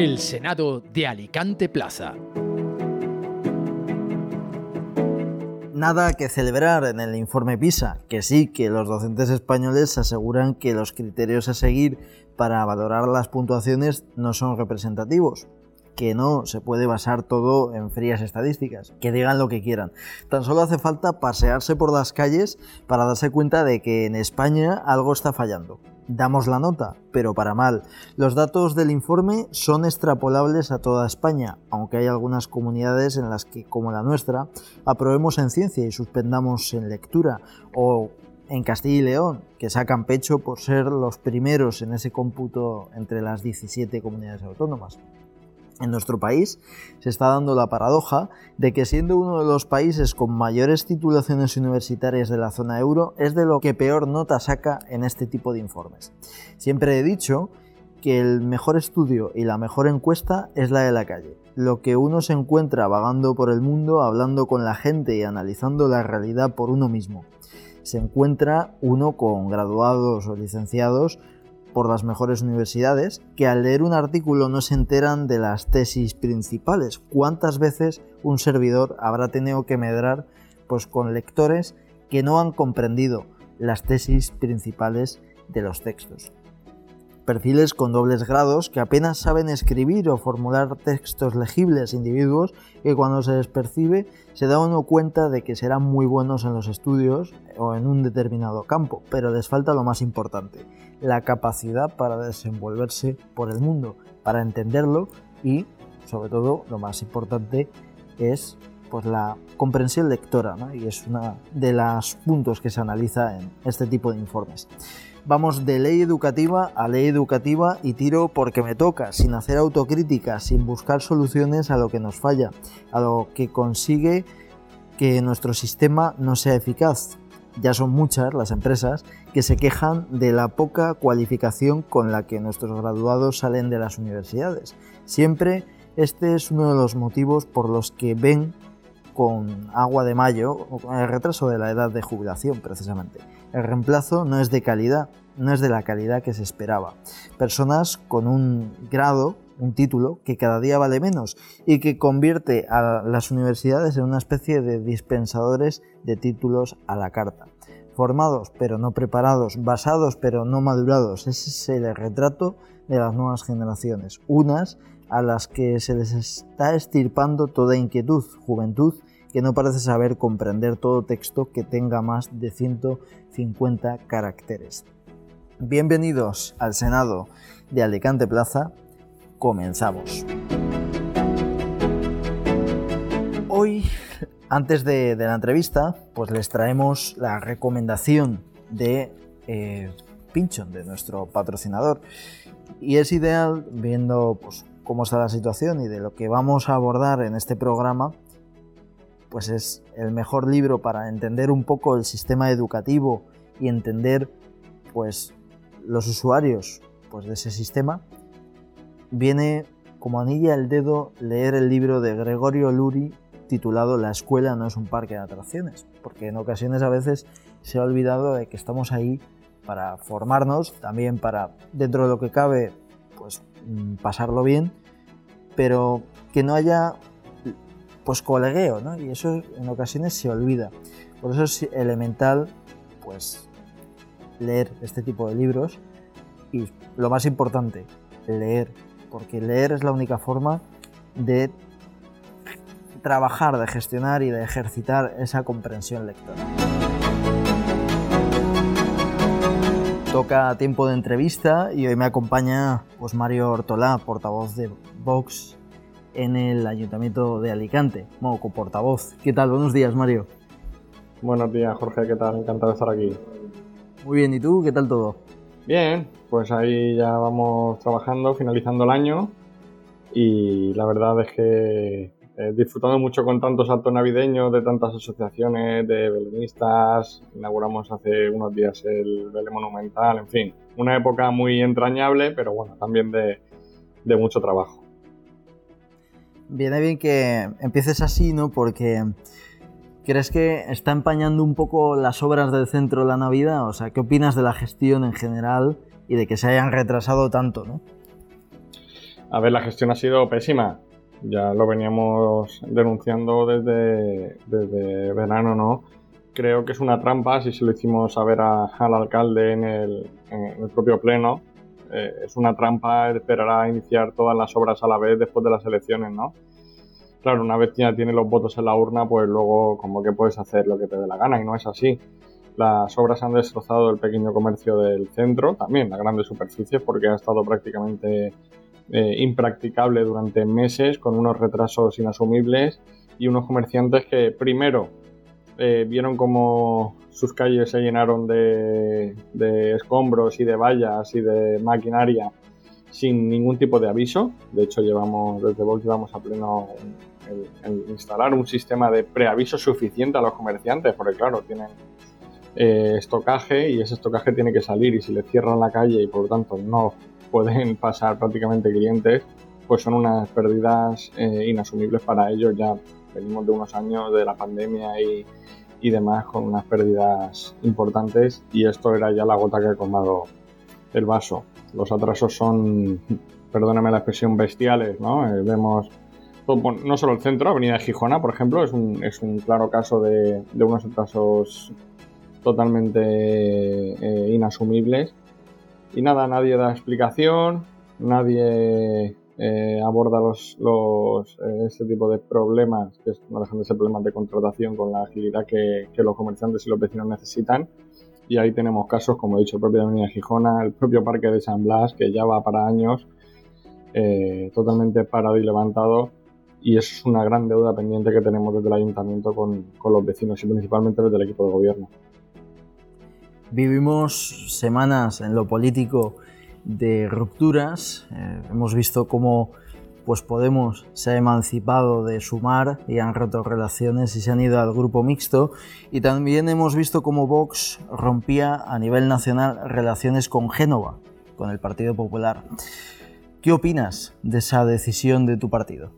El Senado de Alicante Plaza. Nada que celebrar en el informe PISA, que sí que los docentes españoles aseguran que los criterios a seguir para valorar las puntuaciones no son representativos, que no se puede basar todo en frías estadísticas, que digan lo que quieran. Tan solo hace falta pasearse por las calles para darse cuenta de que en España algo está fallando. Damos la nota, pero para mal. Los datos del informe son extrapolables a toda España, aunque hay algunas comunidades en las que, como la nuestra, aprobemos en ciencia y suspendamos en lectura, o en Castilla y León, que sacan pecho por ser los primeros en ese cómputo entre las 17 comunidades autónomas. En nuestro país se está dando la paradoja de que siendo uno de los países con mayores titulaciones universitarias de la zona euro, es de lo que peor nota saca en este tipo de informes. Siempre he dicho que el mejor estudio y la mejor encuesta es la de la calle. Lo que uno se encuentra vagando por el mundo, hablando con la gente y analizando la realidad por uno mismo. Se encuentra uno con graduados o licenciados por las mejores universidades que al leer un artículo no se enteran de las tesis principales. ¿Cuántas veces un servidor habrá tenido que medrar pues, con lectores que no han comprendido las tesis principales de los textos? Perfiles con dobles grados que apenas saben escribir o formular textos legibles, individuos que cuando se les percibe se da uno cuenta de que serán muy buenos en los estudios o en un determinado campo, pero les falta lo más importante, la capacidad para desenvolverse por el mundo, para entenderlo y, sobre todo, lo más importante es pues la comprensión lectora, y es uno de los puntos que se analiza en este tipo de informes. Vamos de ley educativa a ley educativa y tiro porque me toca, sin hacer autocrítica, sin buscar soluciones a lo que nos falla, a lo que consigue que nuestro sistema no sea eficaz. Ya son muchas las empresas que se quejan de la poca cualificación con la que nuestros graduados salen de las universidades. Siempre este es uno de los motivos por los que ven con agua de mayo con el retraso de la edad de jubilación precisamente. El reemplazo no es de calidad, no es de la calidad que se esperaba. Personas con un grado, un título, que cada día vale menos y que convierte a las universidades en una especie de dispensadores de títulos a la carta. Formados pero no preparados, basados pero no madurados, ese es el retrato de las nuevas generaciones. Unas a las que se les está estirpando toda inquietud, juventud que no parece saber comprender todo texto que tenga más de 150 caracteres. Bienvenidos al Senado de Alicante Plaza. Comenzamos. Hoy, antes de, la entrevista, pues les traemos la recomendación de eh, Pinchon, de nuestro patrocinador. Y es ideal, viendo pues, cómo está la situación y de lo que vamos a abordar en este programa, pues es el mejor libro para entender un poco el sistema educativo y entender pues los usuarios pues, de ese sistema, viene como anilla al dedo leer el libro de Gregorio Luri titulado La escuela no es un parque de atracciones, porque en ocasiones a veces se ha olvidado de que estamos ahí para formarnos, también para, dentro de lo que cabe, pues mm, pasarlo bien, pero que no haya pues colegueo, ¿no? Y eso en ocasiones se olvida. Por eso es elemental, pues, leer este tipo de libros y lo más importante, leer, porque leer es la única forma de trabajar, de gestionar y de ejercitar esa comprensión lectora. Toca tiempo de entrevista y hoy me acompaña pues Mario Ortolá, portavoz de Vox en el Ayuntamiento de Alicante, como portavoz. ¿Qué tal? Buenos días, Mario. Buenos días, Jorge, ¿qué tal? Encantado de estar aquí. Muy bien, ¿y tú? ¿Qué tal todo? Bien, pues ahí ya vamos trabajando, finalizando el año y la verdad es que eh, disfrutando mucho con tantos saltos navideños de tantas asociaciones de belenistas, inauguramos hace unos días el Belén Monumental, en fin, una época muy entrañable, pero bueno, también de, de mucho trabajo. Viene bien que empieces así, ¿no? Porque ¿crees que está empañando un poco las obras del centro de la Navidad? O sea, ¿qué opinas de la gestión en general y de que se hayan retrasado tanto, ¿no? A ver, la gestión ha sido pésima. Ya lo veníamos denunciando desde, desde verano, ¿no? Creo que es una trampa, si se lo hicimos saber al alcalde en el, en el propio pleno, eh, es una trampa esperar a iniciar todas las obras a la vez después de las elecciones, ¿no? Claro, una vez ya tienes los votos en la urna, pues luego como que puedes hacer lo que te dé la gana y no es así. Las obras han destrozado el pequeño comercio del centro, también las grandes superficies, porque ha estado prácticamente eh, impracticable durante meses, con unos retrasos inasumibles y unos comerciantes que primero eh, vieron como sus calles se llenaron de, escombros y de vallas y de maquinaria sin ningún tipo de aviso. De hecho, llevamos, desde Vox llevamos a pleno instalar un sistema de preaviso suficiente a los comerciantes, porque claro, tienen eh, estocaje y ese estocaje tiene que salir y si le cierran la calle y por lo tanto no pueden pasar prácticamente clientes, pues son unas pérdidas eh, inasumibles para ellos. Ya venimos de unos años de la pandemia y, y demás con unas pérdidas importantes y esto era ya la gota que ha colmado el vaso. Los atrasos son, perdóname la expresión, bestiales, ¿no? Eh, vemos no solo el centro, Avenida Gijona, por ejemplo, es un, es un claro caso de, de unos atrasos totalmente eh, inasumibles. Y nada, nadie da explicación, nadie eh, aborda los, los eh, ese tipo de problemas, que no dejan de ser problemas de contratación con la agilidad que, los comerciantes y los vecinos necesitan. Y ahí tenemos casos, como he dicho, el propio Avenida Gijona, el propio Parque de San Blas, que ya va para años eh, totalmente parado y levantado. Y es una gran deuda pendiente que tenemos desde el ayuntamiento con, con los vecinos y principalmente desde el equipo de gobierno. Vivimos semanas en lo político de rupturas. Eh, hemos visto cómo pues Podemos se ha emancipado de Sumar y han roto relaciones y se han ido al grupo mixto. Y también hemos visto cómo Vox rompía a nivel nacional relaciones con Génova, con el Partido Popular. ¿Qué opinas de esa decisión de tu partido?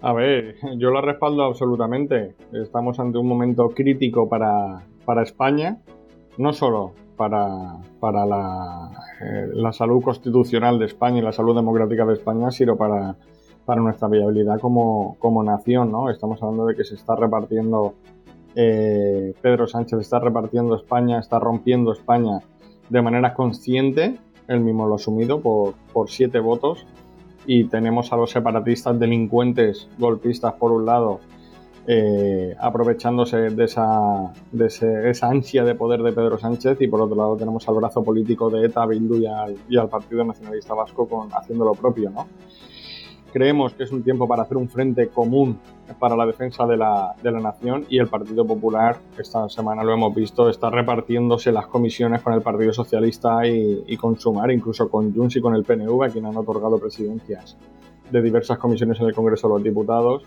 A ver, yo la respaldo absolutamente. Estamos ante un momento crítico para, para España, no solo para, para eh, la, salud constitucional de España y la salud democrática de España, sino para, para nuestra viabilidad como, como, nación. ¿no? Estamos hablando de que se está repartiendo, eh, Pedro Sánchez está repartiendo España, está rompiendo España de manera consciente, él mismo lo ha asumido, por, por siete votos. Y tenemos a los separatistas delincuentes, golpistas por un lado, eh, aprovechándose de, esa, de esa ansia de poder de Pedro Sánchez y por otro lado tenemos al brazo político de ETA, Bildu y al, Partido Nacionalista Vasco con, haciendo lo propio. ¿no? Creemos que es un tiempo para hacer un frente común para la defensa de la, de la nación y el Partido Popular, esta semana lo hemos visto, está repartiéndose las comisiones con el Partido Socialista y, y con Sumar, incluso con Junts y con el PNV, a quien han otorgado presidencias de diversas comisiones en el Congreso de los Diputados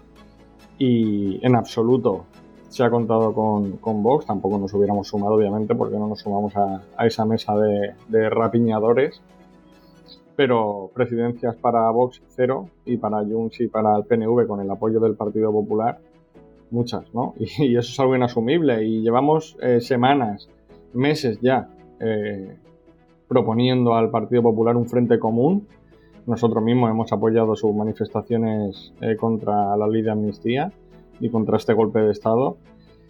y en absoluto se ha contado con, Vox, tampoco nos hubiéramos sumado obviamente porque no nos sumamos a, esa mesa de, rapiñadores, pero presidencias para Vox cero y para Junts y para el PNV con el apoyo del Partido Popular muchas, ¿no? Y, eso es algo inasumible y llevamos eh, semanas, meses ya eh, proponiendo al Partido Popular un frente común nosotros mismos hemos apoyado sus manifestaciones eh, contra la ley de amnistía y contra este golpe de Estado.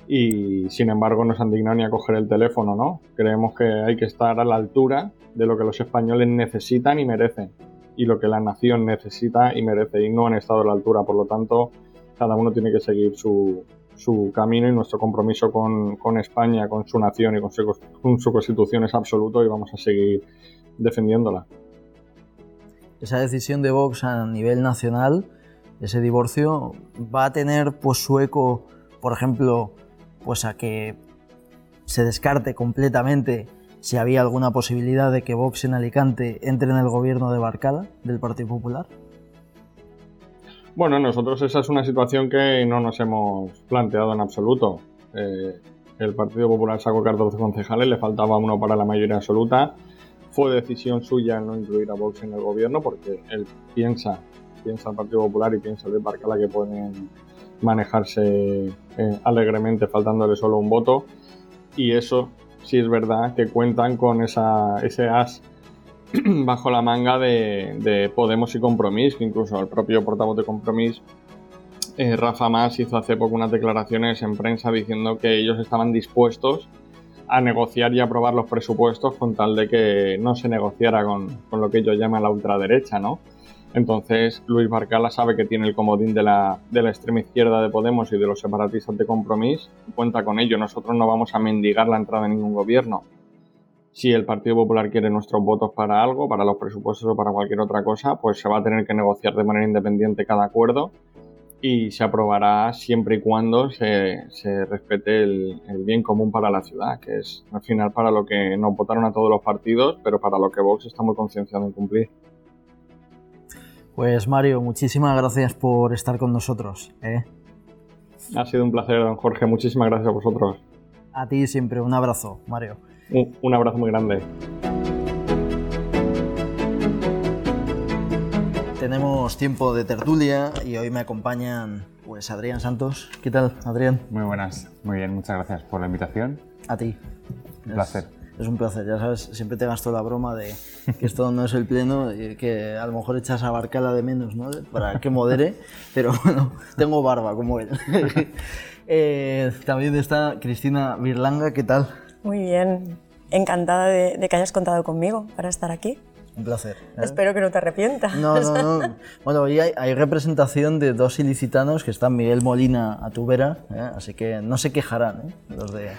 Y sin embargo no se han dignado ni a coger el teléfono, ¿no? Creemos que hay que estar a la altura de lo que los españoles necesitan y merecen y lo que la nación necesita y merece y no han estado a la altura, por lo tanto cada uno tiene que seguir su, camino y nuestro compromiso con, con, España, con su nación y con su, con su constitución es absoluto y vamos a seguir defendiéndola esa decisión de Vox a nivel nacional, ese divorcio, va a tener pues su eco, por ejemplo, pues a que se descarte completamente si había alguna posibilidad de que Vox en Alicante entre en el gobierno de Barcala del Partido Popular. Bueno, nosotros esa es una situación que no nos hemos planteado en absoluto. Eh, el Partido Popular sacó 14 concejales, le faltaba uno para la mayoría absoluta fue decisión suya no incluir a Vox en el gobierno porque él piensa, piensa el Partido Popular y piensa el Barcala que pueden manejarse eh, alegremente faltándole solo un voto. Y eso sí es verdad que cuentan con esa, ese as bajo la manga de, Podemos y Compromís, que incluso el propio portavoz de Compromís, eh, Rafa Más, hizo hace poco unas declaraciones en prensa diciendo que ellos estaban dispuestos a negociar y aprobar los presupuestos con tal de que no se negociara con, con lo que ellos llaman la ultraderecha, ¿no? Entonces, Luis Barcala sabe que tiene el comodín de la, de la extrema izquierda de Podemos y de los separatistas de Compromís, cuenta con ello. Nosotros no vamos a mendigar la entrada de ningún gobierno. Si el Partido Popular quiere nuestros votos para algo, para los presupuestos o para cualquier otra cosa, pues se va a tener que negociar de manera independiente cada acuerdo y se aprobará siempre y cuando se, respete el, el, bien común para la ciudad, que es al final para lo que nos votaron a todos los partidos, pero para lo que Vox está muy concienciado en cumplir. Pues Mario, muchísimas gracias por estar con nosotros. ¿eh? Ha sido un placer, don Jorge. Muchísimas gracias a vosotros. A ti siempre. Un abrazo, Mario. Un, abrazo muy grande. Tenemos tiempo de tertulia y hoy me acompañan pues Adrián Santos. ¿Qué tal, Adrián? Muy buenas. Muy bien, muchas gracias por la invitación. A ti. Un placer es un placer. Ya sabes, siempre te gasto la broma de que esto no es el pleno, y que a lo mejor echas a Barcala de menos, ¿no? Para que modere, pero bueno, tengo barba como él. Eh, también está Cristina Virlanga, ¿qué tal? Muy bien, encantada de, que hayas contado conmigo para estar aquí. Un placer. ¿eh? Espero que no te arrepientas. No, no, no. Bueno, hoy hay, representación de dos ilicitanos que están Miguel Molina a tu vera, ¿eh? así que no se quejarán los de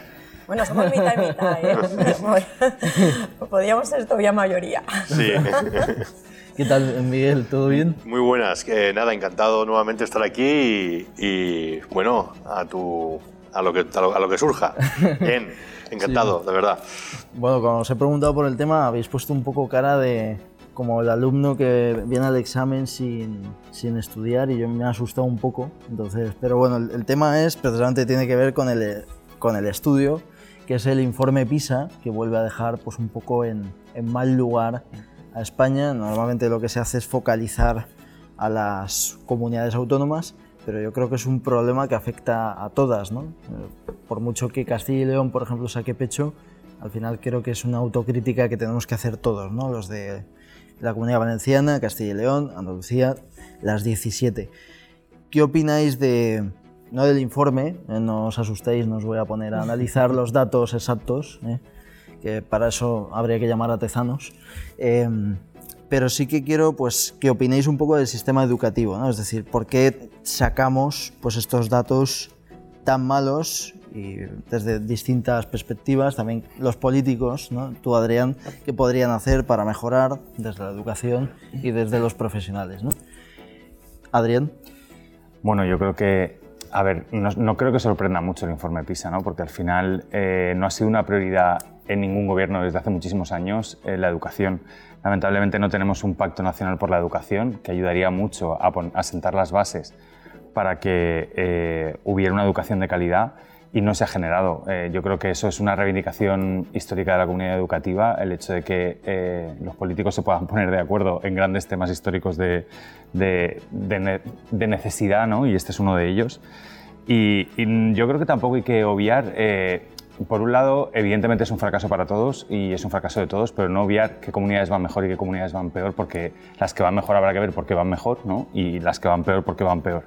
bueno, somos mitad y mitad, ¿eh? Podríamos ser todavía mayoría. Sí. ¿Qué tal, Miguel? ¿Todo bien? Muy buenas. Que nada, encantado nuevamente estar aquí y, bueno, a tu a lo que a lo, que surja. Bien, encantado, de verdad. Bueno, cuando os he preguntado por el tema, habéis puesto un poco cara de como el alumno que viene al examen sin, sin estudiar y yo me he asustado un poco. Entonces, pero bueno, el, el tema es precisamente tiene que ver con el con el estudio que es el informe PISA, que vuelve a dejar pues, un poco en, mal lugar a España. Normalmente lo que se hace es focalizar a las comunidades autónomas, pero yo creo que es un problema que afecta a todas. ¿no? Por mucho que Castilla y León, por ejemplo, saque pecho, al final creo que es una autocrítica que tenemos que hacer todos, ¿no? los de la Comunidad Valenciana, Castilla y León, Andalucía, las 17. ¿Qué opináis de, no del informe, eh, no os asustéis, no os voy a poner a analizar los datos exactos, eh, que para eso habría que llamar a tezanos. Pero sí que quiero pues, que opinéis un poco del sistema educativo, ¿no? es decir, por qué sacamos pues, estos datos tan malos y desde distintas perspectivas, también los políticos, ¿no? tú Adrián, qué podrían hacer para mejorar desde la educación y desde los profesionales. ¿no? Adrián. Bueno, yo creo que a ver, no, creo que sorprenda mucho el informe PISA, ¿no? porque al final eh, no ha sido una prioridad en ningún gobierno desde hace muchísimos años eh, la educación. Lamentablemente no tenemos un pacto nacional por la educación que ayudaría mucho a, sentar las bases para que eh, hubiera una educación de calidad y no se ha generado. yo creo que eso es una reivindicación histórica de la comunidad educativa, el hecho de que los políticos se puedan poner de acuerdo en grandes temas históricos de, de, de necesidad, ¿no? y este es uno de ellos. Y, yo creo que tampoco hay que obviar, eh, por un lado, evidentemente es un fracaso para todos y es un fracaso de todos, pero no obviar qué comunidades van mejor y qué comunidades van peor, porque las que van mejor habrá que ver por qué van mejor, ¿no? y las que van peor por qué van peor.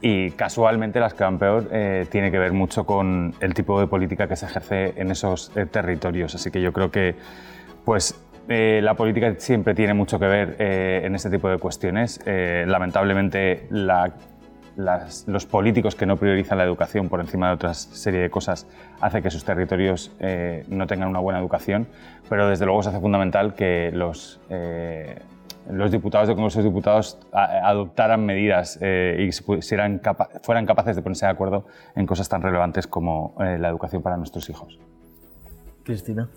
Y casualmente las que van peor eh, tiene que ver mucho con el tipo de política que se ejerce en esos eh, territorios. Así que yo creo que pues, la política siempre tiene mucho que ver en este tipo de cuestiones. lamentablemente la los políticos que no priorizan la educación por encima de otra serie de cosas hace que sus territorios eh, no tengan una buena educación, pero desde luego se hace fundamental que los, eh, los diputados de Congreso de Diputados adoptaran medidas eh, y fueran capaces de ponerse de acuerdo en cosas tan relevantes como la educación para nuestros hijos. Cristina.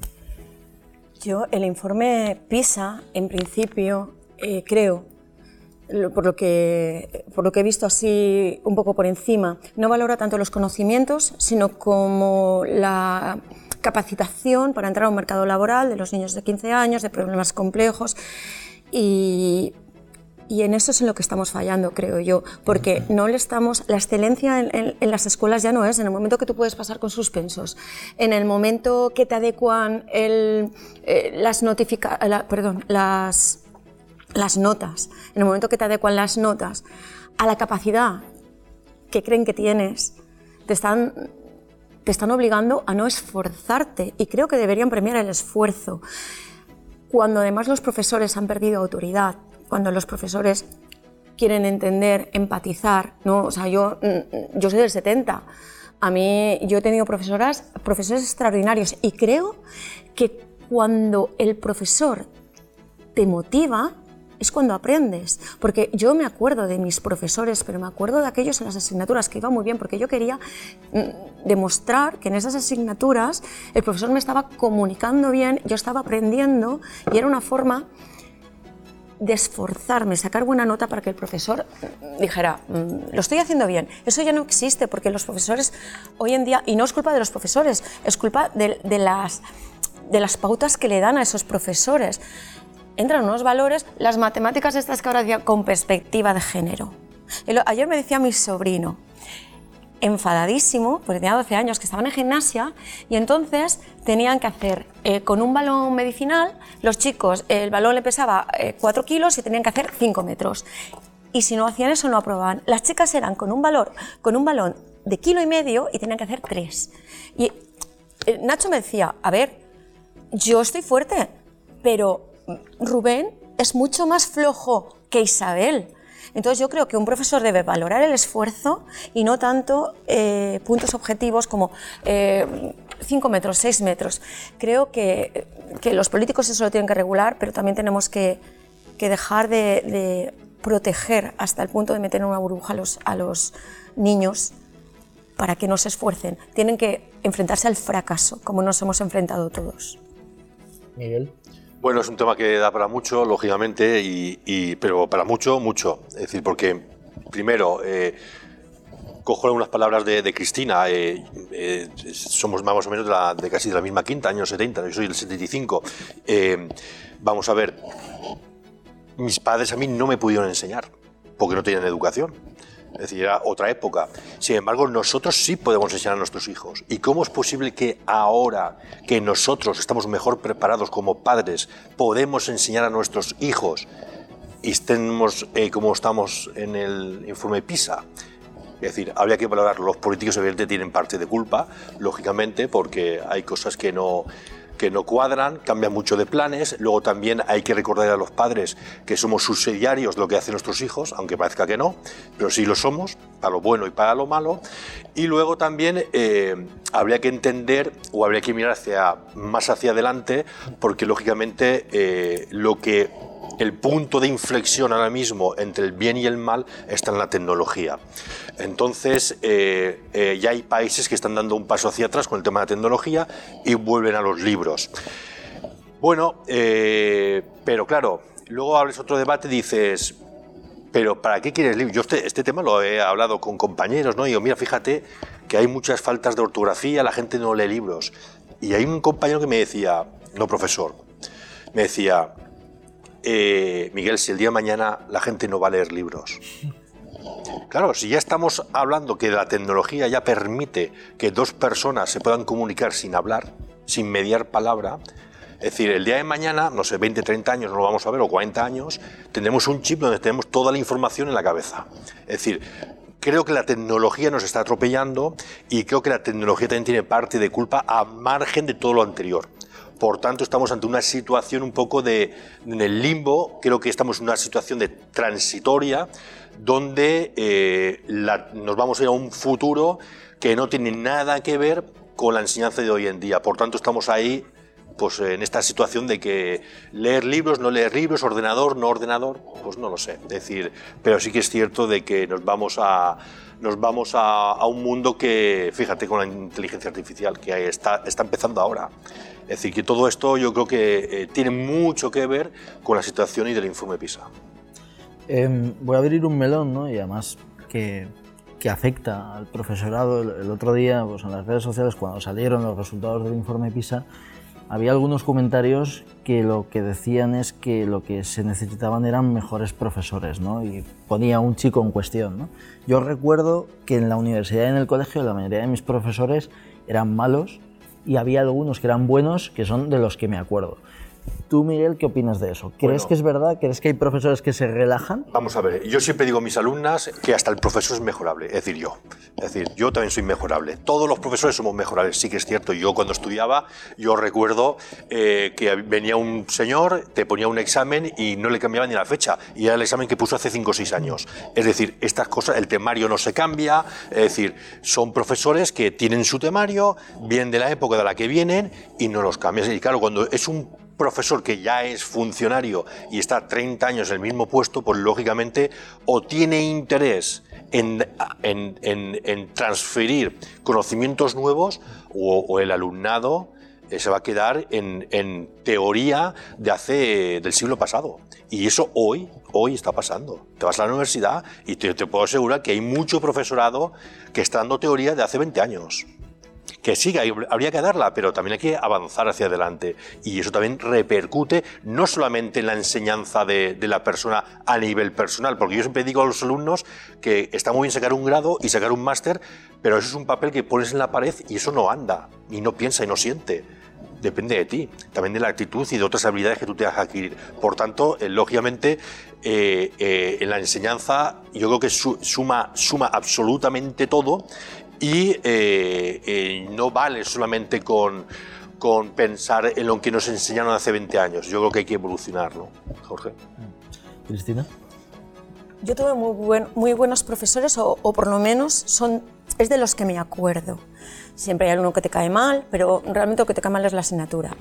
Yo, el informe PISA, en principio, creo por lo, que, por lo que he visto así un poco por encima, no valora tanto los conocimientos, sino como la capacitación para entrar a un mercado laboral de los niños de 15 años, de problemas complejos. Y y en eso es en lo que estamos fallando, creo yo, porque no le estamos, la excelencia en, las escuelas ya no es en el momento que tú puedes pasar con suspensos, en el momento que te adecuan el, eh, las notifica, perdón, las, las notas, en el momento que te adecuan las notas a la capacidad que creen que tienes, te están, te están obligando a no esforzarte y creo que deberían premiar el esfuerzo. Cuando además los profesores han perdido autoridad, cuando los profesores quieren entender, empatizar, ¿no? O sea, yo, mm, yo soy del 70. A mí, yo he tenido profesoras, profesores extraordinarios y creo que cuando el profesor te motiva, es cuando aprendes. Porque yo me acuerdo de mis profesores, pero me acuerdo de aquellos en las asignaturas que iba muy bien, porque yo quería mm, demostrar que en esas asignaturas el profesor me estaba comunicando bien, yo estaba aprendiendo y era una forma de esforzarme, sacar buena nota para que el profesor mm, dijera, mm, lo estoy haciendo bien. Eso ya no existe porque los profesores hoy en día, y no es culpa de los profesores, es culpa de, las, de las pautas que le dan a esos profesores entran unos valores, las matemáticas estas que ahora decía con perspectiva de género. Ayer me decía mi sobrino, enfadadísimo, porque tenía 12 años, que estaban en gimnasia y entonces tenían que hacer eh, con un balón medicinal, los chicos, el balón le pesaba 4 eh, kilos y tenían que hacer 5 metros. Y si no hacían eso, no aprobaban. Las chicas eran con un, valor, con un balón de kilo y medio y tenían que hacer 3. Y eh, Nacho me decía, a ver, yo estoy fuerte, pero Rubén es mucho más flojo que Isabel. Entonces yo creo que un profesor debe valorar el esfuerzo y no tanto eh, puntos objetivos como 5 eh, metros, 6 metros. Creo que, los políticos eso lo tienen que regular, pero también tenemos que, dejar de, proteger hasta el punto de meter en una burbuja a los niños para que no se esfuercen. Tienen que enfrentarse al fracaso, como nos hemos enfrentado todos. Miguel. Bueno, es un tema que da para mucho, lógicamente, y, pero para mucho, mucho. Es decir, porque primero, eh, cojo algunas palabras de, Cristina, eh, eh, somos más o menos de, la, de, casi de la misma quinta, años 70, yo soy del 75. vamos a ver, mis padres a mí no me pudieron enseñar, porque no tenían educación. Es decir, era otra época. Sin embargo, nosotros sí podemos enseñar a nuestros hijos. ¿Y cómo es posible que ahora que nosotros estamos mejor preparados como padres, podemos enseñar a nuestros hijos y estemos eh, como estamos en el informe PISA? Es decir, habría que valorar, los políticos evidentemente tienen parte de culpa, lógicamente, porque hay cosas que no, que no cuadran, cambian mucho de planes. Luego también hay que recordar a los padres que somos subsidiarios de lo que hacen nuestros hijos, aunque parezca que no, pero sí lo somos, para lo bueno y para lo malo. Y luego también eh, habría que entender o habría que mirar hacia, más hacia adelante, porque lógicamente eh, lo que el punto de inflexión ahora mismo entre el bien y el mal está en la tecnología. Entonces, eh, eh, ya hay países que están dando un paso hacia atrás con el tema de la tecnología y vuelven a los libros. Bueno, eh, pero claro, luego abres otro debate y dices, pero ¿para qué quieres libros? Yo este, este, tema lo he hablado con compañeros, ¿no? Y digo, mira, fíjate que hay muchas faltas de ortografía, la gente no lee libros. Y hay un compañero que me decía, no profesor, me decía, eh, Miguel, si el día de mañana la gente no va a leer libros. Claro, si ya estamos hablando que la tecnología ya permite que dos personas se puedan comunicar sin hablar, sin mediar palabra, es decir, el día de mañana, no sé, 20, 30 años no lo vamos a ver, o 40 años, tendremos un chip donde tenemos toda la información en la cabeza. Es decir, creo que la tecnología nos está atropellando y creo que la tecnología también tiene parte de culpa a margen de todo lo anterior. Por tanto, estamos ante una situación un poco de, en el limbo, creo que estamos en una situación de transitoria, donde eh, nos vamos a ir a un futuro que no tiene nada que ver con la enseñanza de hoy en día. Por tanto, estamos ahí pues en esta situación de que leer libros, no leer libros, ordenador, no ordenador, pues no lo sé. Es decir, pero sí que es cierto de que nos vamos a nos vamos a, un mundo que, fíjate, con la inteligencia artificial que está, está empezando ahora. Es decir, que todo esto yo creo que eh, tiene mucho que ver con la situación y del informe PISA. Em, voy a abrir un melón, ¿no? Y además que, que afecta al profesorado. El, otro día, pues en las redes sociales, cuando salieron los resultados del informe PISA, había algunos comentarios que lo que decían es que lo que se necesitaban eran mejores profesores, ¿no? Y ponía un chico en cuestión, ¿no? Yo recuerdo que en la universidad y en el colegio la mayoría de mis profesores eran malos y había algunos que eran buenos, que son de los que me acuerdo. Tú, Miguel, ¿qué opinas de eso? ¿Crees Bueno. que es verdad? ¿Crees que hay profesores que se relajan? Vamos a ver, yo siempre digo a mis alumnas que hasta el profesor es mejorable, es decir, yo. Es decir, yo también soy mejorable. Todos los profesores somos mejorables, sí que es cierto. Yo cuando estudiaba, yo recuerdo eh, que venía un señor, te ponía un examen y no le cambiaba ni la fecha. Y era el examen que puso hace 5 o 6 años. Es decir, estas cosas, el temario no se cambia. Es decir, son profesores que tienen su temario, vienen de la época de la que vienen y no los cambian. Y claro, cuando es un profesor que ya es funcionario y está 30 años en el mismo puesto, pues lógicamente o tiene interés en, en- en- en transferir conocimientos nuevos o, el alumnado eh, se va a quedar en, en teoría de hace del siglo pasado. Y eso hoy, hoy está pasando. Te vas a la universidad y te puedo asegurar que hay mucho profesorado que está dando teoría de hace 20 años que hay- habría que darla, pero también hay que avanzar hacia adelante. Y eso también repercute no solamente en la enseñanza de, la persona a nivel personal, porque yo siempre digo a los alumnos que está muy bien sacar un grado y sacar un máster, pero eso es un papel que pones en la pared y eso no anda, y no piensa y no siente. Depende de ti, también de la actitud y de otras habilidades que tú te vas adquirir. Por tanto, eh, lógicamente, eh, eh, en la enseñanza yo creo que su- suma, suma absolutamente todo y eh, eh, no vale solamente con, con pensar en lo que nos enseñaron hace 20 años. Yo creo que hay que evolucionar, ¿no, Jorge? Cristina. Yo tuve muy, buen- muy buenos profesores, o, o por lo menos son, es de los que me acuerdo. Siempre hay alguno que te cae mal, pero realmente lo que te cae mal es la asignatura.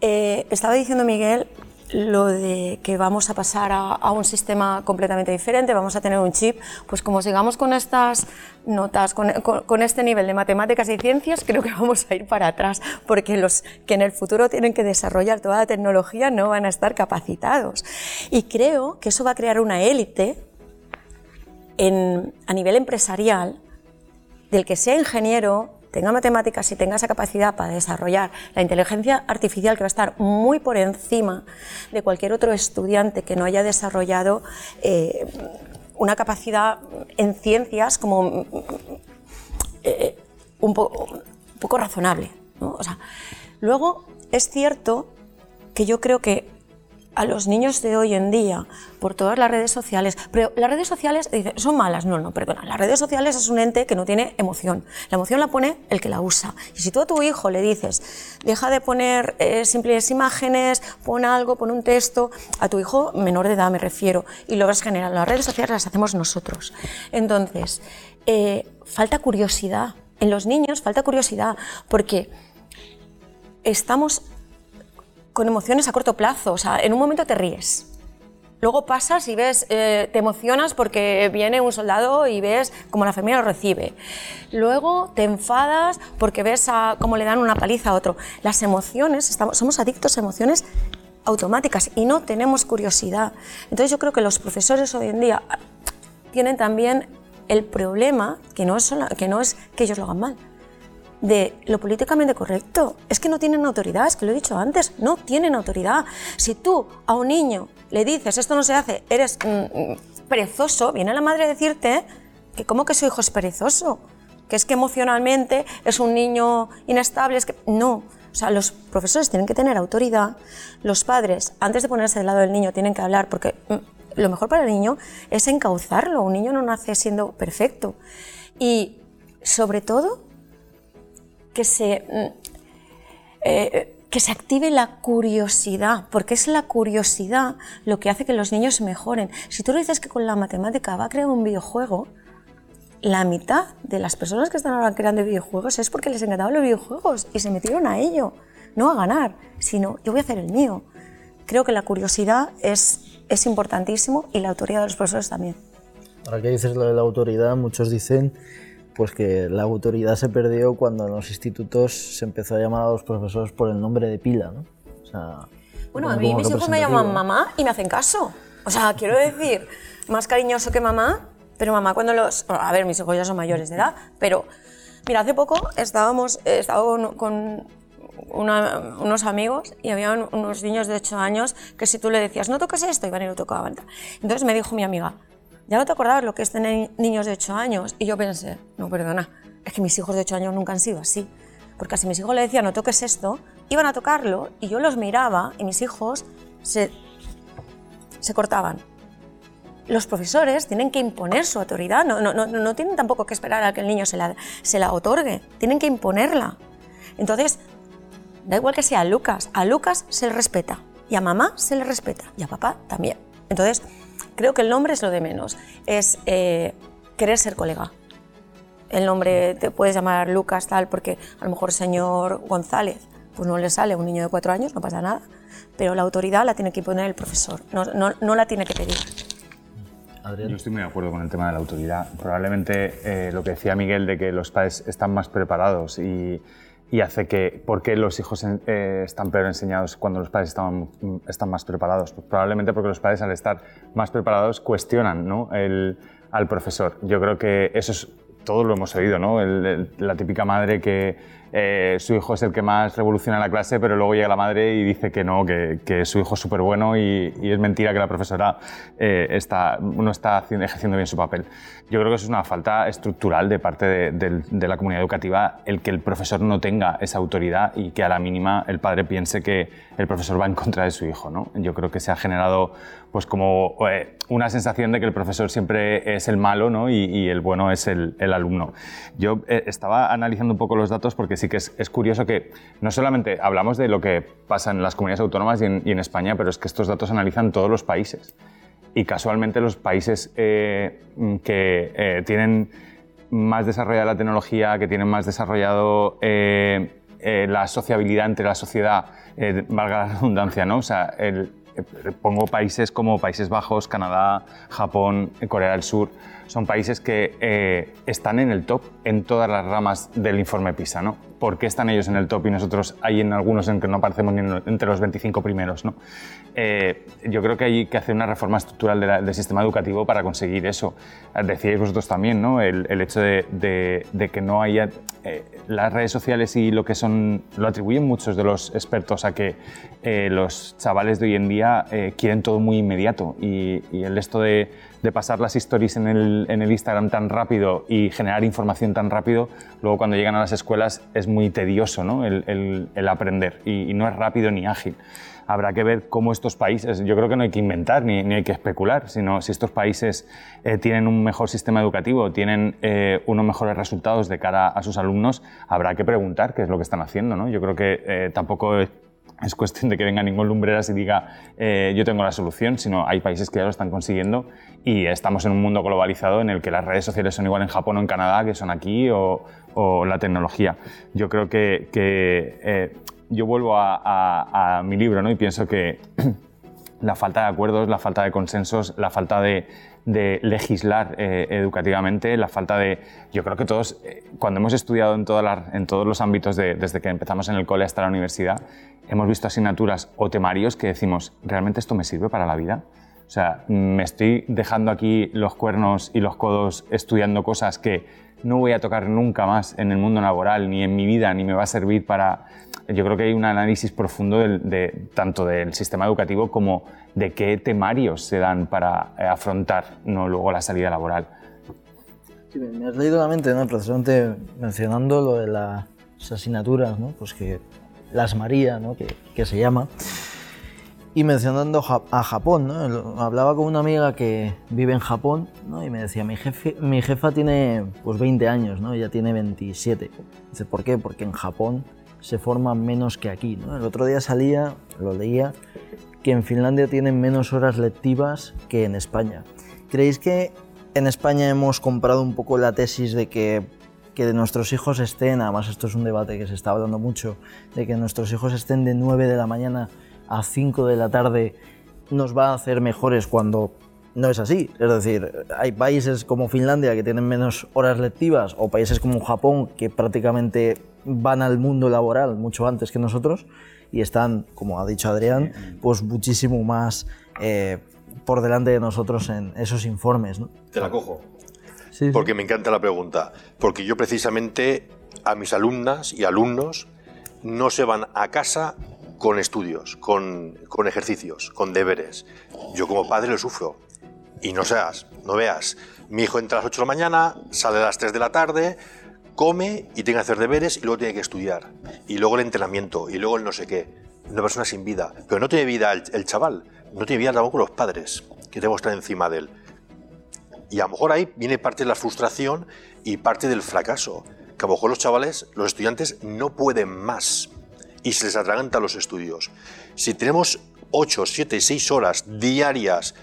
Eh, estaba diciendo Miguel lo de que vamos a pasar a, un sistema completamente diferente, vamos a tener un chip, pues como sigamos con estas notas, con, este nivel de matemáticas y ciencias, creo que vamos a ir para atrás, porque los que en el futuro tienen que desarrollar toda la tecnología no van a estar capacitados. Y creo que eso va a crear una élite a nivel empresarial del que sea ingeniero, tenga matemáticas y tenga esa capacidad para desarrollar la inteligencia artificial que va a estar muy por encima de cualquier otro estudiante que no haya desarrollado eh, una capacidad en ciencias como eh, un, po- un poco razonable. luego es cierto que yo creo que a los niños de hoy en día, por todas las redes sociales, pero las redes sociales son malas, no, no, perdona, las redes sociales es un ente que no tiene emoción, la emoción la pone el que la usa. Y si tú a tu hijo le dices, deja de poner eh, simples imágenes, pon algo, pon un texto, a tu hijo menor de edad me refiero, y lo vas generando, las redes sociales las hacemos nosotros. Entonces, eh, falta curiosidad, en los niños falta curiosidad, porque estamos con emociones a corto plazo. O sea, en un momento te ríes. Luego pasas y ves, eh, te emocionas porque viene un soldado y ves cómo la familia lo recibe. Luego te enfadas porque ves a cómo le dan una paliza a otro. Las emociones, estamos, somos adictos a emociones automáticas y no tenemos curiosidad. Entonces yo creo que los profesores hoy en día tienen también el problema, que no es, que, no es que ellos lo hagan mal, de lo políticamente correcto. Es que no tienen autoridad, es que lo he dicho antes, no tienen autoridad. Si tú a un niño le dices esto no se hace, eres mm, mm, perezoso, viene la madre a decirte que cómo que su hijo es perezoso, que es que emocionalmente es un niño inestable, es que no. O sea, los profesores tienen que tener autoridad, los padres, antes de ponerse del lado del niño, tienen que hablar, porque mm, lo mejor para el niño es encauzarlo. Un niño no nace siendo perfecto. Y sobre todo, que se, mm, eh, que se active la curiosidad, porque es la curiosidad lo que hace que los niños mejoren. Si tú le dices que con la matemática va a crear un videojuego, la mitad de las personas que están ahora creando videojuegos es porque les encantaban los videojuegos y se metieron a ello, no a ganar, sino yo voy a hacer el mío. Creo que la curiosidad es, es importantísimo y la autoridad de los profesores también. Ahora que dices lo de la autoridad, muchos dicen pues que la autoridad se perdió cuando en los institutos se empezó a llamar a los profesores por el nombre de pila, ¿no? O sea, Bueno, a mí mis hijos me llaman mamá y me hacen caso. O sea, quiero decir, más cariñoso que mamá, pero mamá cuando los... bueno, a ver, mis hijos ya son mayores de edad, pero... Mira, hace poco estábamos, estaba con, con unos amigos y había unos niños de 8 años que si tú le decías, no toques esto, iban y lo tocaban. Entonces me dijo mi amiga, ¿ya no te acordabas lo que es tener niños de 8 años? Y yo pensé, no, perdona, es que mis hijos de 8 años nunca han sido así. Porque si mis hijos le decían, no toques esto, iban a tocarlo y yo los miraba y mis hijos se, se cortaban. Los profesores tienen que imponer su autoridad, no, no, no, no tienen tampoco que esperar a que el niño se la, se la otorgue, tienen que imponerla. Entonces, da igual que sea a Lucas, a Lucas se le respeta, y a mamá se le respeta, y a papá también. Entonces, creo que el nombre es lo de menos, es eh, querer ser colega. El nombre te puedes llamar Lucas tal porque a lo mejor señor González, pues no le sale a un niño de cuatro años, no pasa nada, pero la autoridad la tiene que poner el profesor, no, no, no la tiene que pedir. Yo estoy muy de acuerdo con el tema de la autoridad. Probablemente eh, lo que decía Miguel de que los padres están más preparados y, y hace que, ¿por qué los hijos eh, están peor enseñados cuando los padres están, están más preparados? Pues probablemente porque los padres al estar más preparados cuestionan al profesor. Yo creo que eso es, todos lo hemos oído, ¿no? la típica madre que eh, su hijo es el que más revoluciona la clase, pero luego llega la madre y dice que no, que, su hijo es súper bueno y, es mentira que la profesora eh, no está ejerciendo bien su papel. Yo creo que eso es una falta estructural de parte de, de, la comunidad educativa el que el profesor no tenga esa autoridad y que a la mínima el padre piense que el profesor va en contra de su hijo. ¿no? Yo creo que se ha generado pues como eh, una sensación de que el profesor siempre es el malo ¿no? y, y el bueno es el, el alumno. Yo estaba analizando un poco los datos porque sí que es, curioso que no solamente hablamos de lo que pasa en las comunidades autónomas y en, España, pero es que estos datos analizan todos los países. Y casualmente los países eh, que eh, tienen más desarrollada la tecnología, que tienen más desarrollado eh, la sociabilidad entre la sociedad, valga la redundancia, ¿no? O sea, pongo países como Países Bajos, Canadá, Japón, Corea del Sur, son países que están en el top en todas las ramas del informe PISA, ¿no? por qué están ellos en el top y nosotros hay en algunos en que no aparecemos ni entre los 25 primeros. ¿no? Eh, yo creo que hay que hacer una reforma estructural del sistema educativo para conseguir eso. Decíais vosotros también, ¿no? el, hecho de, que no haya... Eh, las redes sociales y lo que son... lo atribuyen muchos de los expertos a que eh, los chavales de hoy en día quieren todo muy inmediato y, el esto de, pasar las stories en el, en el Instagram tan rápido y generar información tan rápido, luego cuando llegan a las escuelas es muy tedioso ¿no? el, el, aprender y, no es rápido ni ágil. Habrá que ver cómo estos países, yo creo que no hay que inventar ni, ni hay que especular, sino si estos países eh, tienen un mejor sistema educativo, tienen eh, unos mejores resultados de cara a sus alumnos, habrá que preguntar qué es lo que están haciendo. ¿no? Yo creo que eh, tampoco es cuestión de que venga ningún lumbreras y diga yo tengo la solución, sino hay países que ya lo están consiguiendo y estamos en un mundo globalizado en el que las redes sociales son igual en Japón o en Canadá que son aquí o, o la tecnología. Yo creo que, eh, yo vuelvo a, mi libro ¿no? y pienso que la falta de acuerdos, la falta de consensos, la falta de, legislar eh, educativamente, la falta de... Yo creo que todos, eh, cuando hemos estudiado en, en todos los ámbitos, desde que empezamos en el cole hasta la universidad, hemos visto asignaturas o temarios que decimos, ¿realmente esto me sirve para la vida? O sea, me estoy dejando aquí los cuernos y los codos estudiando cosas que no voy a tocar nunca más en el mundo laboral, ni en mi vida, ni me va a servir para... Yo creo que hay un análisis profundo de, tanto del sistema educativo como de qué temarios se dan para eh, afrontar luego la salida laboral. me has leído la mente, ¿no? precisamente mencionando lo de las asignaturas, ¿no? pues que las María, ¿no? que, que se llama. Y mencionando a Japón, ¿no? hablaba con una amiga que vive en Japón ¿no? y me decía, mi, jefe, mi jefa tiene pues 20 años, ¿no? ella tiene 27. Dice, ¿por qué? Porque en Japón se forman menos que aquí. ¿no? El otro día salía, lo leía, que en Finlandia tienen menos horas lectivas que en España. ¿Creéis que en España hemos comprado un poco la tesis de que, que nuestros hijos estén, además esto es un debate que se está hablando mucho, de que nuestros hijos estén de 9 de la mañana a 5 de la tarde nos va a hacer mejores cuando no es así. Es decir, hay países como Finlandia que tienen menos horas lectivas o países como Japón que prácticamente van al mundo laboral mucho antes que nosotros y están, como ha dicho Adrián, pues muchísimo más eh, por delante de nosotros en esos informes. ¿no? Te la cojo. Porque me encanta la pregunta. Porque yo precisamente a mis alumnas y alumnos no se van a casa con estudios, con, con ejercicios, con deberes. Yo como padre lo sufro. Y no seas, no veas. Mi hijo entra a las 8 de la mañana, sale a las 3 de la tarde, come y tiene que hacer deberes y luego tiene que estudiar. Y luego el entrenamiento y luego el no sé qué. Una persona sin vida. Pero no tiene vida el, chaval. No tiene vida tampoco los padres, que tenemos que encima de él. Y a lo mejor ahí viene parte de la frustración y parte del fracaso. Que a lo mejor los chavales, los estudiantes, no pueden más y se les atragantan los estudios. Si tenemos 8, 7, 6 horas diarias,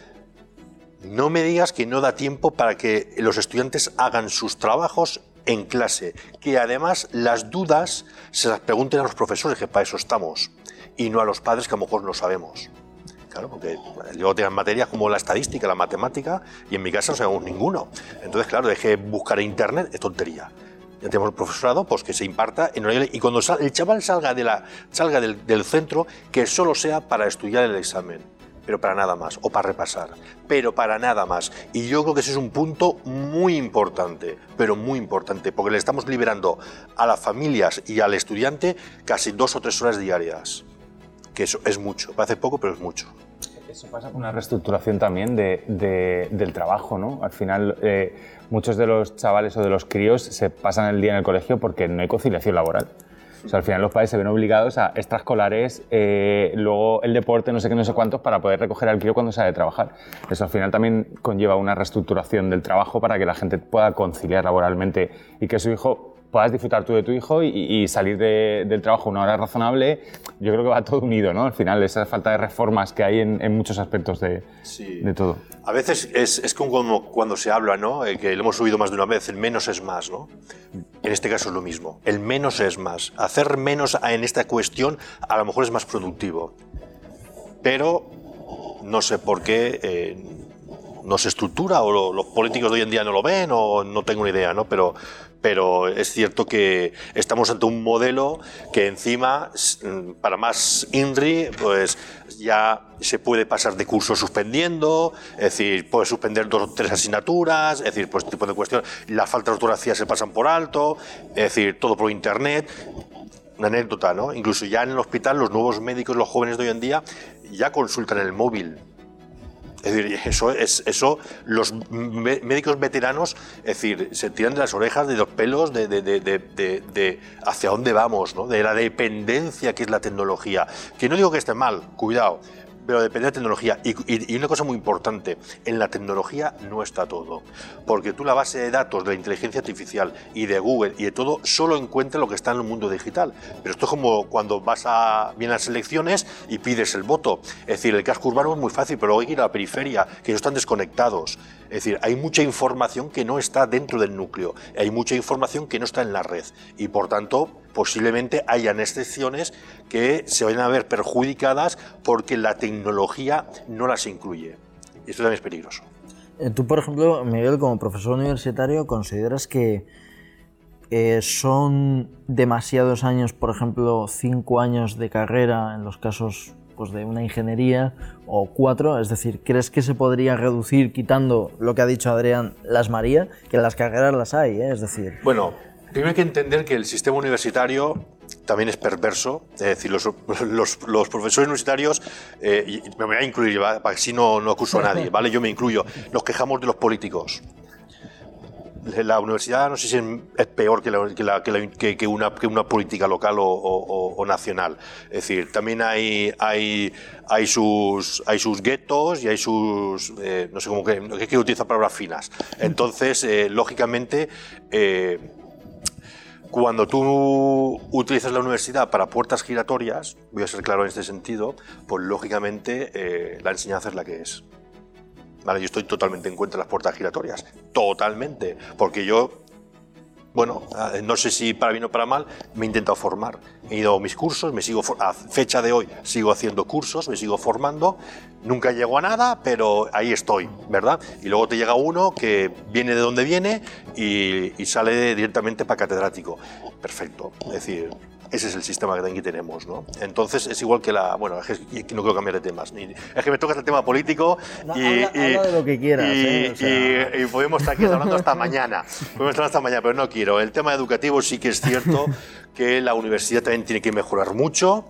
no me digas que no da tiempo para que los estudiantes hagan sus trabajos en clase, que además las dudas se las pregunten a los profesores, que para eso estamos, y no a los padres que a lo mejor no sabemos. Claro, porque yo tengo materias como la estadística, la matemática, y en mi casa no sabemos ninguno. Entonces, claro, dejé buscar en internet, es tontería. Ya tenemos profesorado, pues que se imparta en horario, y cuando sal- el chaval salga, de la, salga del, del centro, que solo sea para estudiar el examen, pero para nada más, o para repasar, pero para nada más. Y yo creo que ese es un punto muy importante, pero muy importante, porque le estamos liberando a las familias y al estudiante casi dos o tres horas diarias, que eso es mucho, parece poco, pero es mucho. Eso pasa con una reestructuración también de- de- del trabajo, ¿no? Al final, eh, muchos de los chavales o de los críos se pasan el día en el colegio porque no hay conciliación laboral. O sea, al final los padres se ven obligados a extraescolares, eh, luego el deporte, no sé qué, no sé cuántos, para poder recoger al crío cuando sale de trabajar. Eso al final también conlleva una reestructuración del trabajo para que la gente pueda conciliar laboralmente y que su hijo puedas disfrutar tú de tu hijo y, y salir de- del trabajo una hora razonable, yo creo que va todo unido, ¿no? Al final, esa falta de reformas que hay en, en muchos aspectos de, Sí. de todo. A veces es, es como cuando, se habla, ¿no? Eh, que lo hemos oído más de una vez, el menos es más, ¿no? En este caso es lo mismo, el menos es más. Hacer menos en esta cuestión a lo mejor es más productivo, pero no sé por qué eh, no se estructura o lo- los políticos de hoy en día no lo ven o no tengo ni idea, ¿no? Pero, pero es cierto que estamos ante un modelo que encima, mm, para más INRI, pues ya se puede pasar de curso suspendiendo, es decir, puedes suspender dos o tres asignaturas, es decir, pues este tipo de cuestiones, la falta de ortografía se pasan por alto, es decir, todo por internet una anécdota, ¿no? Incluso ya en el hospital los nuevos médicos, los jóvenes de hoy en día, ya consultan el móvil. Es decir, eso, es, eso los mé- médicos veteranos, es decir, se tiran de las orejas, de los pelos, de- de- de- de hacia dónde vamos, ¿no? de la dependencia que es la tecnología. Que no digo que esté mal, cuidado, pero depende de la tecnología. Y, una cosa muy importante, en la tecnología no está todo. Porque tú la base de datos de la inteligencia artificial y de Google y de todo, solo encuentra lo que está en el mundo digital. Pero esto es como cuando vas a vienen las elecciones y pides el voto. Es decir, el casco urbano es muy fácil, pero hay que ir a la periferia, que ellos están desconectados. Es decir, hay mucha información que no está dentro del núcleo, hay mucha información que no está en la red y por tanto posiblemente hayan excepciones que se vayan a ver perjudicadas porque la tecnología no las incluye. Y esto también es peligroso. Eh, Tú, por ejemplo, Miguel, como profesor universitario, ¿consideras que eh, son demasiados años, por ejemplo, cinco años de carrera en los casos pues, de una ingeniería o cuatro? Es decir, ¿crees que se podría reducir quitando lo que ha dicho Adrián, las María? Que las carreras las hay, ¿eh? es decir, Bueno, primero hay que entender que el sistema universitario también es perverso. Es decir, los, los- los profesores universitarios, eh, y me voy a incluir, ¿vale? para que así no, no acuso a nadie, ¿vale? Yo me incluyo. Nos quejamos de los políticos. La universidad no sé si es peor que, la- que la- que la- que- una, una política local o, o- o nacional. Es decir, también hay, hay, hay, sus, hay sus guetos y hay sus... eh, no sé cómo que... Que utiliza palabras finas. Entonces, eh, lógicamente... cuando tú utilizas la universidad para puertas giratorias, voy a ser claro en este sentido, pues lógicamente eh, la enseñanza es la que es. Vale, yo estoy totalmente en contra de las puertas giratorias, totalmente, porque yo, bueno, eh, no sé si para bien o para mal, me he intentado formar. He ido a mis cursos, me sigo a fecha de hoy sigo haciendo cursos, me sigo formando, nunca llego a nada, pero ahí estoy, ¿verdad? Y luego te llega uno que viene de donde viene y, y sale directamente para catedrático. Perfecto, es decir, Ese es el sistema que aquí tenemos, ¿no? Entonces es igual que la... Bueno, es que no quiero cambiar de temas. Es que me toca el tema político No, y, habla- habla de lo que quieras, y, ¿eh? O sea- y- y podemos estar aquí hablando hasta mañana. Podemos estar hasta mañana, pero no quiero. El tema educativo sí que es cierto que la universidad también tiene que mejorar mucho,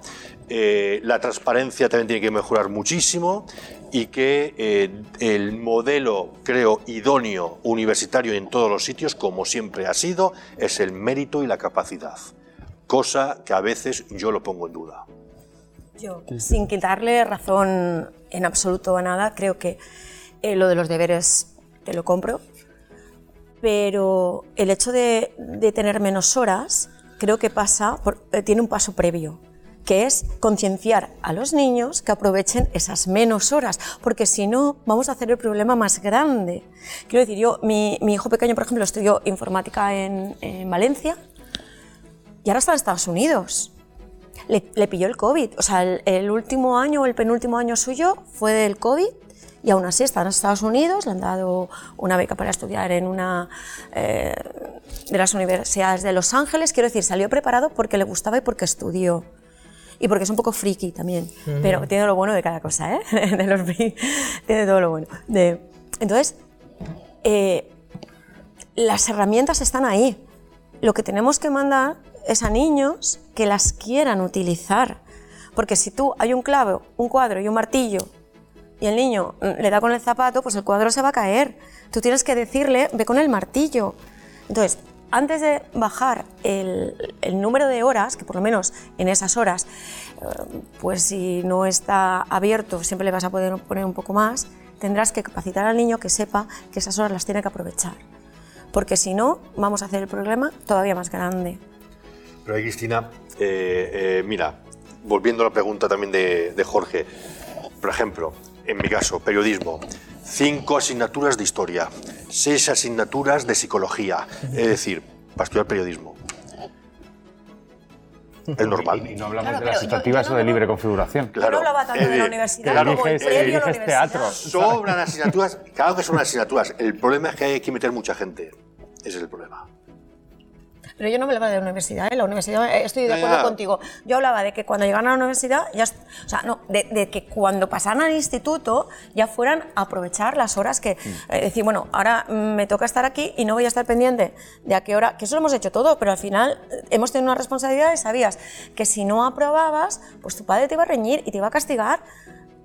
eh, la transparencia también tiene que mejorar muchísimo y que eh, el modelo, creo, idóneo universitario en todos los sitios, como siempre ha sido, es el mérito y la capacidad. Cosa que a veces yo lo pongo en duda. Yo, sin quitarle razón en absoluto a nada, creo que eh, lo de los deberes te lo compro, pero el hecho de, de tener menos horas creo que pasa, por- eh, tiene un paso previo, que es concienciar a los niños que aprovechen esas menos horas, porque si no vamos a hacer el problema más grande. Quiero decir, yo, mi, mi hijo pequeño, por ejemplo, estudió informática en, en Valencia y ahora está en Estados Unidos le, le pilló el COVID. O sea, el, el último año o el penúltimo año suyo fue del COVID y aún así está en Estados Unidos, le han dado una beca para estudiar en una eh, de las universidades de Los Ángeles. Quiero decir, salió preparado porque le gustaba y porque estudió. Y porque es un poco friki también, pero tiene lo bueno de cada cosa, ¿eh? De los friki, tiene todo lo bueno. De- entonces, eh, las herramientas están ahí. Lo que tenemos que mandar es a niños que las quieran utilizar. Porque si tú hay un clavo, un cuadro y un martillo y el niño mm, le da con el zapato, pues el cuadro se va a caer. Tú tienes que decirle, ve con el martillo. Entonces, antes de bajar el, el número de horas, que por lo menos en esas horas, eh, pues si no está abierto, siempre le vas a poder poner un poco más, tendrás que capacitar al niño que sepa que esas horas las tiene que aprovechar. Porque si no, vamos a hacer el problema todavía más grande. Pero ahí, Cristina, eh, eh, mira, volviendo a la pregunta también de, de Jorge, por ejemplo, en mi caso, periodismo, cinco asignaturas de historia, seis asignaturas de psicología, es decir, para estudiar periodismo. Es normal. Y, y no hablamos Claro, de las no o de libre configuración. Yo no hablaba tanto de la universidad claro, como el la universidad. teatro. Sobran asignaturas, claro que son asignaturas. El problema es que hay que meter mucha gente. Ese es el problema. Pero yo no me hablaba de la universidad, ¿eh? la universidad, eh, estoy de acuerdo ya. contigo. Yo hablaba de que cuando llegaran a la universidad, ya, o sea, no, de, de que cuando pasaran al instituto ya fueran a aprovechar las horas que, eh, decir, bueno, ahora mm, me toca estar aquí y no voy a estar pendiente de a qué hora, que eso lo hemos hecho todo, pero al final eh, hemos tenido una responsabilidad y sabías que si no aprobabas, pues tu padre te iba a reñir y te iba a castigar.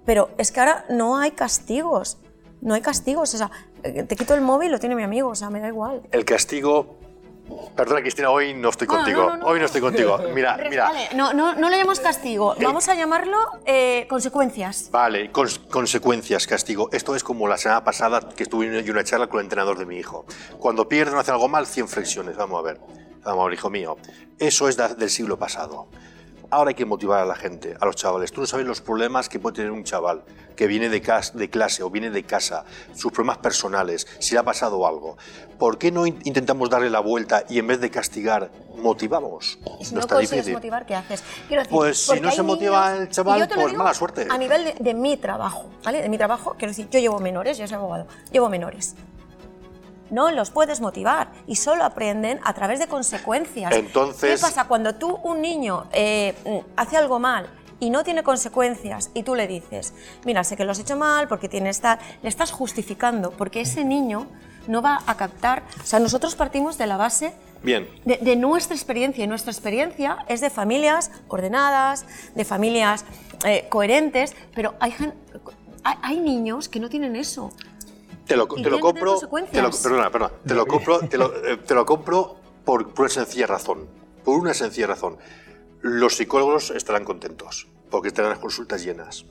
Pero es que ahora no hay castigos, no hay castigos, o sea, eh, te quito el móvil, lo tiene mi amigo, o sea, me da igual. El castigo. Perdona, Cristina, hoy no estoy contigo. no, no, no. Hoy no estoy contigo. Mira, mira. Vale, no, no, no le llamamos castigo, vamos a llamarlo eh, consecuencias. Vale, cons- consecuencias, castigo. Esto es como la semana pasada que estuve en una charla con el entrenador de mi hijo. Cuando pierden o hacen algo mal, 100 flexiones. Vamos a ver. Vamos a ver, hijo mío. Eso es del siglo pasado. Ahora hay que motivar a la gente, a los chavales. Tú no sabes los problemas que puede tener un chaval que viene de, de clase o viene de casa, sus problemas personales, si le ha pasado algo. ¿Por qué no in- intentamos darle la vuelta y en vez de castigar, motivamos? Y si no no, está consigues difícil. motivar, ¿qué haces? Quiero decir, Pues si no se motiva niños- el chaval, pues digo mala suerte. A nivel de, de mi trabajo, ¿vale? De mi trabajo, quiero decir, yo llevo menores, yo soy abogado, llevo menores. No los puedes motivar y solo aprenden a través de consecuencias. Entonces- ¿Qué pasa cuando tú, un niño, eh, hace algo mal y no tiene consecuencias y tú le dices, mira, sé que lo has hecho mal porque tienes tal, le estás justificando porque ese niño no va a captar. O sea, nosotros partimos de la base Bien. de, de nuestra experiencia. Y nuestra experiencia es de familias ordenadas, de familias eh, coherentes, pero hay, hay niños que no tienen eso. Te lo, te lo compro. Te lo, perdona, perdona. Te lo compro, te lo, eh, te lo compro por, por una sencilla razón. Por una sencilla razón. Los psicólogos estarán contentos porque tendrán las consultas llenas.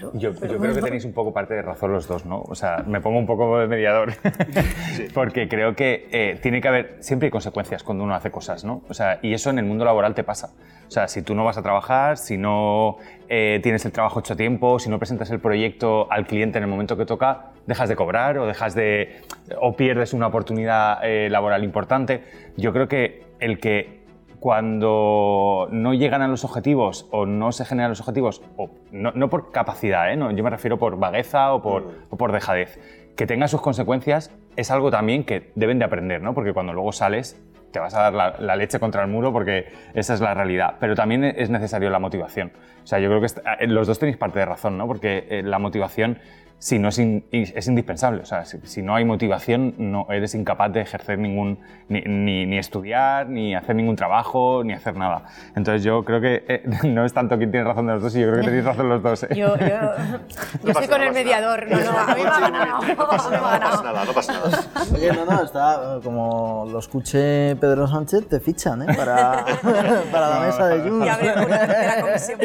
Claro, Yo, yo bueno, creo que tenéis un poco parte de razón los dos, ¿no? O sea, me pongo un poco de mediador. Porque creo que eh, tiene que haber, siempre hay consecuencias cuando uno hace cosas, ¿no? O sea, y eso en el mundo laboral te pasa. O sea, si tú no vas a trabajar, si no eh, tienes el trabajo hecho a tiempo, si no presentas el proyecto al cliente en el momento que toca, dejas de cobrar o dejas de o pierdes una oportunidad eh, laboral importante. Yo creo que el que cuando no llegan a los objetivos o no se generan los objetivos, o no, no por capacidad, ¿eh? no, yo me refiero por vagueza o por, o por dejadez, que tenga sus consecuencias es algo también que deben de aprender, ¿no? porque cuando luego sales te vas a dar la, leche contra el muro porque esa es la realidad. Pero también es necesario la motivación. O sea, yo creo que los dos tenéis parte de razón, ¿no? Porque eh, la motivación si no es, es indispensable. O sea, si, no hay motivación, no eres incapaz de ejercer ningún, ni, ni, estudiar, ni hacer ningún trabajo, ni hacer nada. Entonces yo creo que eh, no es tanto quien tiene razón de los dos, y yo creo que tenéis razón los dos. ¿eh? Yo, yo, yo estoy con el mediador. No, no, a mí me ha ganado. No pasa nada, no pasa nada. Oye, no, no, está como lo escuche Pedro Sánchez, te fichan, ¿eh? Para, para la mesa de Junts. Ya veremos la comisión.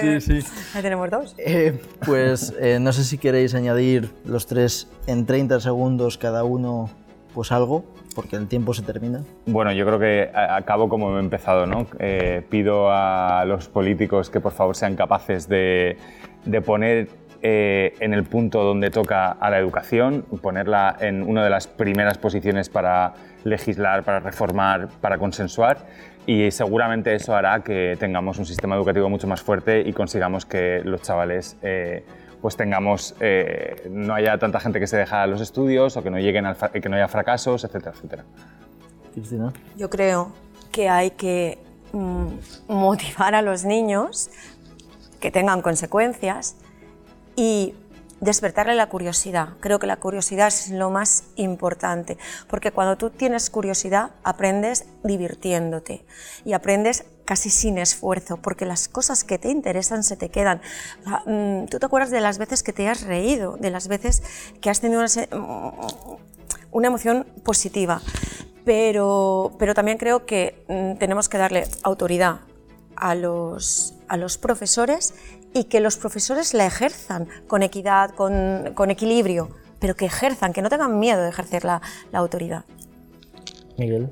Sí, sí. Ahí tenemos dos. Eh, pues eh, no sé si queréis añadir los tres en 30 segundos cada uno, pues algo, porque el tiempo se termina. Bueno, yo creo que acabo como he empezado, ¿no? Eh, pido a los políticos que por favor sean capaces de, de poner eh, en el punto donde toca a la educación, ponerla en una de las primeras posiciones para legislar, para reformar, para consensuar y seguramente eso hará que tengamos un sistema educativo mucho más fuerte y consigamos que los chavales pues tengamos, eh, no haya tanta gente que se deja los estudios o que no, lleguen al que no haya fracasos, etcétera, etcétera. Cristina. Yo creo que hay que mm, motivar a los niños que tengan consecuencias y despertarle la curiosidad. Creo que la curiosidad es lo más importante, porque cuando tú tienes curiosidad aprendes divirtiéndote y aprendes casi sin esfuerzo, porque las cosas que te interesan se te quedan. Mm, tú te acuerdas de las veces que te has reído, de las veces que has tenido una, emoción positiva, pero, pero también creo que mm, tenemos que darle autoridad a los, a los profesores y que los profesores la ejerzan con equidad, con, con equilibrio, pero que ejerzan, que no tengan miedo de ejercer la, la autoridad. Miguel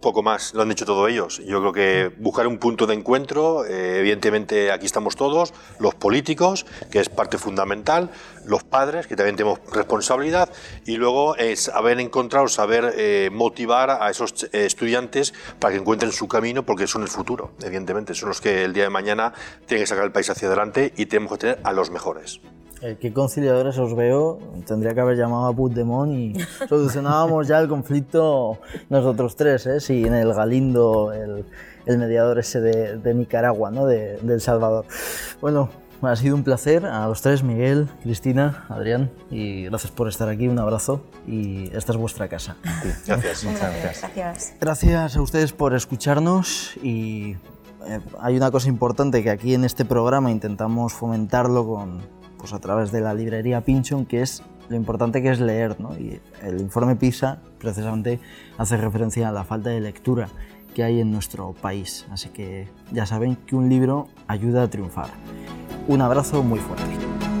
poco más, lo han dicho todos ellos. Yo creo que buscar un punto de encuentro, eh, evidentemente aquí estamos todos, los políticos, que es parte fundamental, los padres, que también tenemos responsabilidad, y luego es haber encontrado, saber eh, motivar a esos eh, estudiantes para que encuentren su camino, porque son el futuro, evidentemente, son los que el día de mañana tienen que sacar el país hacia adelante y tenemos que tener a los mejores. Eh, qué conciliadores os veo. Tendría que haber llamado a Puigdemont y solucionábamos ya el conflicto nosotros tres, ¿eh? Si en el Galindo, el, el mediador ese de, de Nicaragua, ¿no? De, El Salvador. Bueno, ha sido un placer a los tres, Miguel, Cristina, Adrián, y gracias por estar aquí, un abrazo y esta es vuestra casa. Gracias. Muchas gracias. Gracias a ustedes por escucharnos y eh, hay una cosa importante que aquí en este programa intentamos fomentarlo con, pues a través de la librería Pinchon, que es lo importante que es leer. ¿no? Y el informe PISA precisamente hace referencia a la falta de lectura que hay en nuestro país. Así que ya saben que un libro ayuda a triunfar. Un abrazo muy fuerte.